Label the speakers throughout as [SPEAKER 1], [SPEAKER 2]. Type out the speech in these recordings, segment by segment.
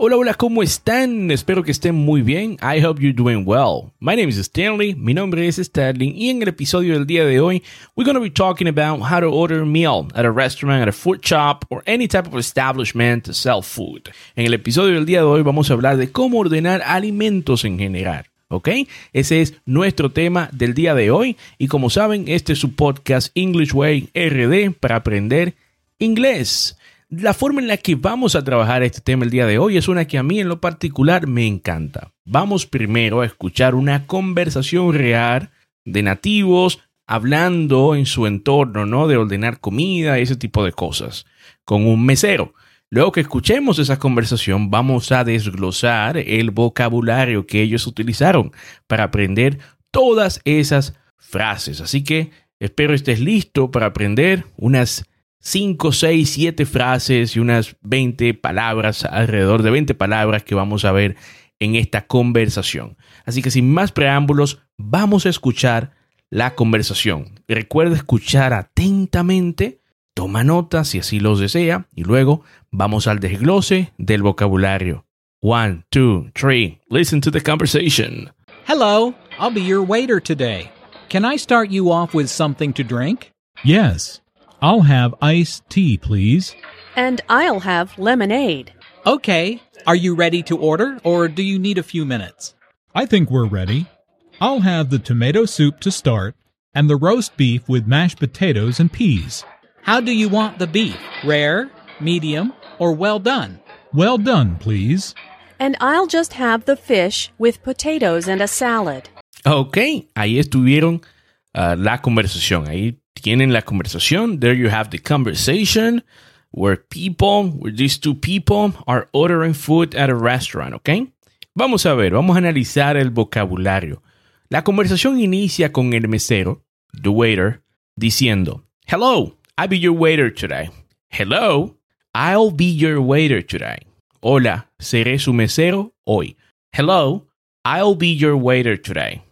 [SPEAKER 1] Hola, hola, ¿cómo están? Espero que estén muy bien. I hope you're doing well. My name is Stanley, mi nombre es Stanley, y en el episodio del día de hoy, we're going to be talking about how to order a meal at a restaurant, at a food shop, or any type of establishment to sell food. En el episodio del día de hoy vamos a hablar de cómo ordenar alimentos en general. ¿Ok? Ese es nuestro tema del día de hoy. Y como saben, este es su podcast English Way RD para aprender inglés. La forma en la que vamos a trabajar este tema el día de hoy es una que a mí en lo particular me encanta. Vamos primero a escuchar una conversación real de nativos hablando en su entorno, ¿no? De ordenar comida, ese tipo de cosas, con un mesero. Luego que escuchemos esa conversación, vamos a desglosar el vocabulario que ellos utilizaron para aprender todas esas frases. Así que espero estés listo para aprender unas 5, 6, 7 frases y unas 20 palabras, alrededor de 20 palabras que vamos a ver en esta conversación. Así que sin más preámbulos, vamos a escuchar la conversación. Recuerda escuchar atentamente, toma notas si así los desea y luego vamos al desglose del vocabulario. One, two, three. Listen to the conversation.
[SPEAKER 2] Hello, I'll be your waiter today. Can I start you off with something to drink?
[SPEAKER 3] Yes. I'll have iced tea, please.
[SPEAKER 4] And I'll have lemonade.
[SPEAKER 2] Okay. Are you ready to order, or do you need a few minutes?
[SPEAKER 3] I think we're ready. I'll have the tomato soup to start, and the roast beef with mashed potatoes and peas.
[SPEAKER 2] How do you want the beef? Rare, medium, or well done?
[SPEAKER 3] Well done, please.
[SPEAKER 4] And I'll just have the fish with potatoes and a salad.
[SPEAKER 1] Ok, ahí estuvieron uh, la conversación. Ahí tienen la conversación. There you have the conversation where people, where these two people are ordering food at a restaurant, ¿ok? Vamos a ver, vamos a analizar el vocabulario. La conversación inicia con el mesero, the waiter, diciendo, Hello, I'll be your waiter today. Hello, I'll be your waiter today. Hola, seré su mesero hoy. Hello, I'll be your waiter today.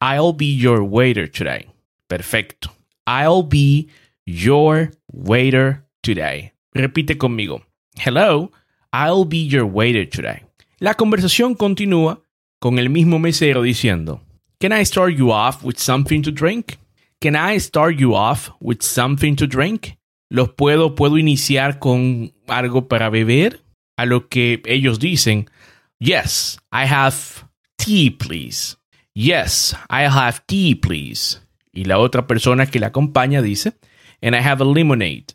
[SPEAKER 1] I'll be your waiter today. Perfecto. I'll be your waiter today. Repite conmigo. Hello, I'll be your waiter today. La conversación continúa con el mismo mesero diciendo, Can I start you off with something to drink? Can I start you off with something to drink? ¿Los puedo, puedo iniciar con algo para beber? A lo que ellos dicen, Yes, I have tea, please. Yes, I have tea, please. Y la otra persona que la acompaña dice, And I have a lemonade.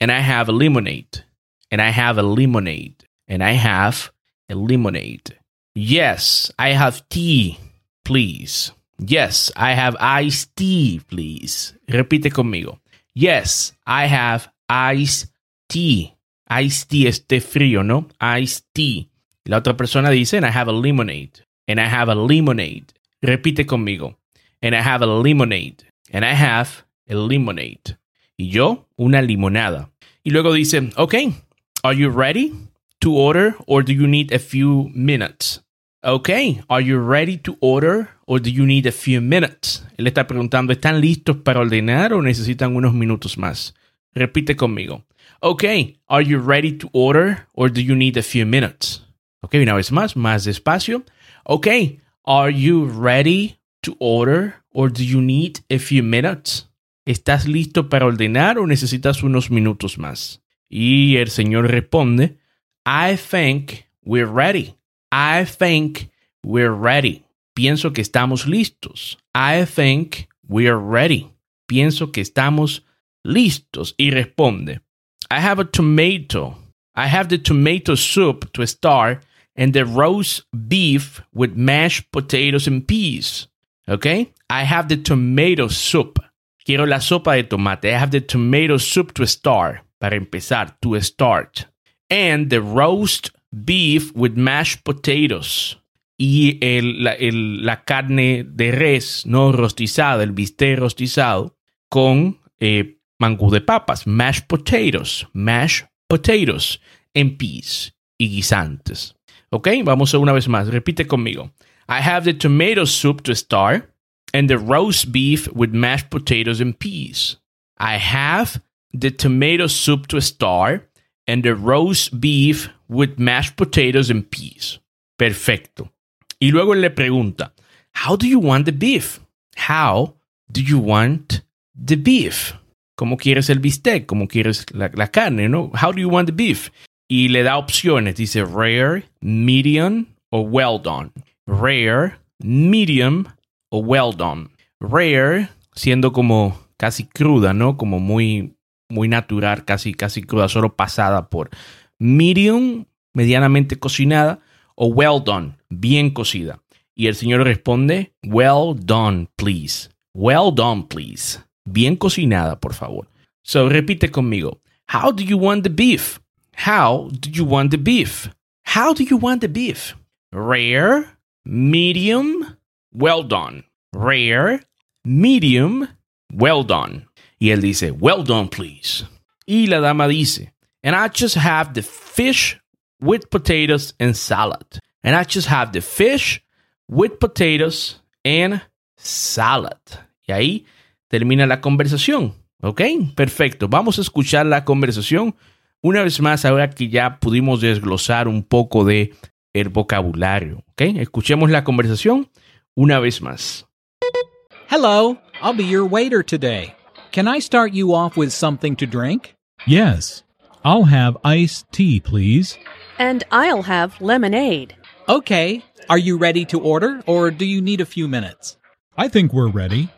[SPEAKER 1] And I have a lemonade. And I have a lemonade. And I have a lemonade. Yes, I have tea, please. Yes, I have iced tea, please. Repite conmigo. Yes, I have iced tea. Iced tea es frío, ¿no? Iced tea. La otra persona dice, and I have a lemonade. And I have a lemonade. Repite conmigo. And I have a lemonade. And I have a lemonade. Y yo, una limonada. Y luego dice, okay, are you ready to order or do you need a few minutes? Okay, are you ready to order or do you need a few minutes? Él está preguntando, ¿están listos para ordenar o necesitan unos minutos más? Repite conmigo. Okay, are you ready to order or do you need a few minutes? Ok, una vez más, más despacio. Okay, are you ready to order or do you need a few minutes? ¿Estás listo para ordenar o necesitas unos minutos más? Y el Señor responde, I think we're ready. I think we're ready. Pienso que estamos listos. I think we're ready. Pienso que estamos listos. Y responde, I have a tomato. I have the tomato soup to start and the roast beef with mashed potatoes and peas. Okay? I have the tomato soup. Quiero la sopa de tomate. I have the tomato soup to start. Para empezar, to start. And the roast beef with mashed potatoes. y el, la, el, la, carne de res no rostizada, el bistec rostizado, con eh, mangú de papas, mashed potatoes, mashed potatoes en peas y guisantes. Ok, vamos una vez más, repite conmigo. I have the tomato soup to start and the roast beef with mashed potatoes and peas. I have the tomato soup to start and the roast beef with mashed potatoes and peas. Perfecto. Y luego le pregunta, How do you want the beef? How do you want the beef? ¿Cómo quieres el bistec? ¿Cómo quieres la, la carne? ¿no? How do you want the beef? Y le da opciones. Dice rare, medium o well done. Rare, medium o well done. Rare, siendo como casi cruda, ¿no? Como muy, muy natural, casi, casi cruda, solo pasada por medium, medianamente cocinada, o well done, bien cocida. Y el señor responde, well done, please. Well done, please. Bien cocinada, por favor. So repite conmigo. How do you want the beef? How do you want the beef? How do you want the beef? Rare, medium, well done. Rare, medium, well done. Y él dice, well done, please. Y la dama dice, and I just have the fish with potatoes and salad. And I just have the fish with potatoes and salad. Y ahí termina la conversación. ¿Ok? Perfecto. Vamos a escuchar la conversación una vez más ahora que ya pudimos desglosar un poco de el vocabulario. ¿Ok? Escuchemos la conversación una vez más.
[SPEAKER 2] Hello, I'll be your waiter today. Can I start you off with something to drink?
[SPEAKER 3] Yes. I'll have iced tea, please.
[SPEAKER 4] And I'll have lemonade.
[SPEAKER 2] Okay. Are you ready to order, or do you need a few minutes?
[SPEAKER 3] I think we're ready.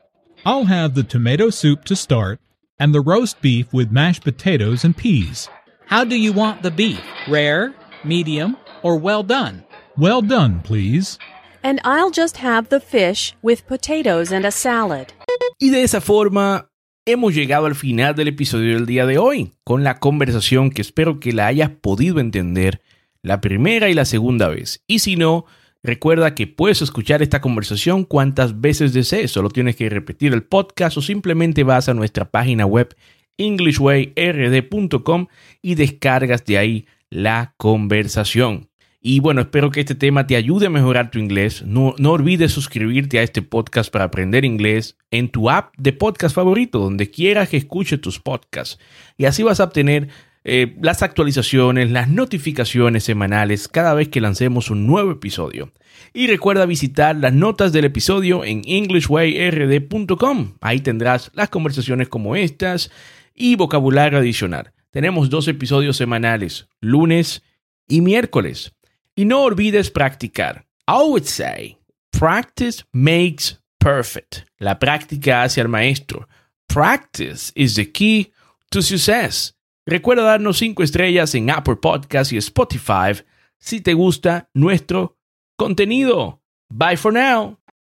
[SPEAKER 3] I'll have the tomato soup to start and the roast beef with mashed potatoes and peas.
[SPEAKER 2] How do you want the beef? Rare, medium, or well done?
[SPEAKER 3] Well done, please.
[SPEAKER 4] And I'll just have the fish with potatoes and a salad.
[SPEAKER 1] Y de esa forma hemos llegado al final del episodio del día de hoy, con la conversación que espero que la hayas podido entender la primera y la segunda vez. Y si no, recuerda que puedes escuchar esta conversación cuantas veces desees, solo tienes que repetir el podcast o simplemente vas a nuestra página web englishwayrd.com y descargas de ahí la conversación. Y bueno, espero que este tema te ayude a mejorar tu inglés. No, no olvides suscribirte a este podcast para aprender inglés en tu app de podcast favorito, donde quieras que escuche tus podcasts. Y así vas a obtener eh, las actualizaciones, las notificaciones semanales cada vez que lancemos un nuevo episodio. Y recuerda visitar las notas del episodio en englishwayrd.com. Ahí tendrás las conversaciones como estas y vocabulario adicional. Tenemos dos episodios semanales, lunes y miércoles. Y no olvides practicar. I would say, practice makes perfect. La práctica hace al maestro. Practice is the key to success. Recuerda darnos 5 estrellas en Apple Podcasts y Spotify si te gusta nuestro contenido. Bye for now.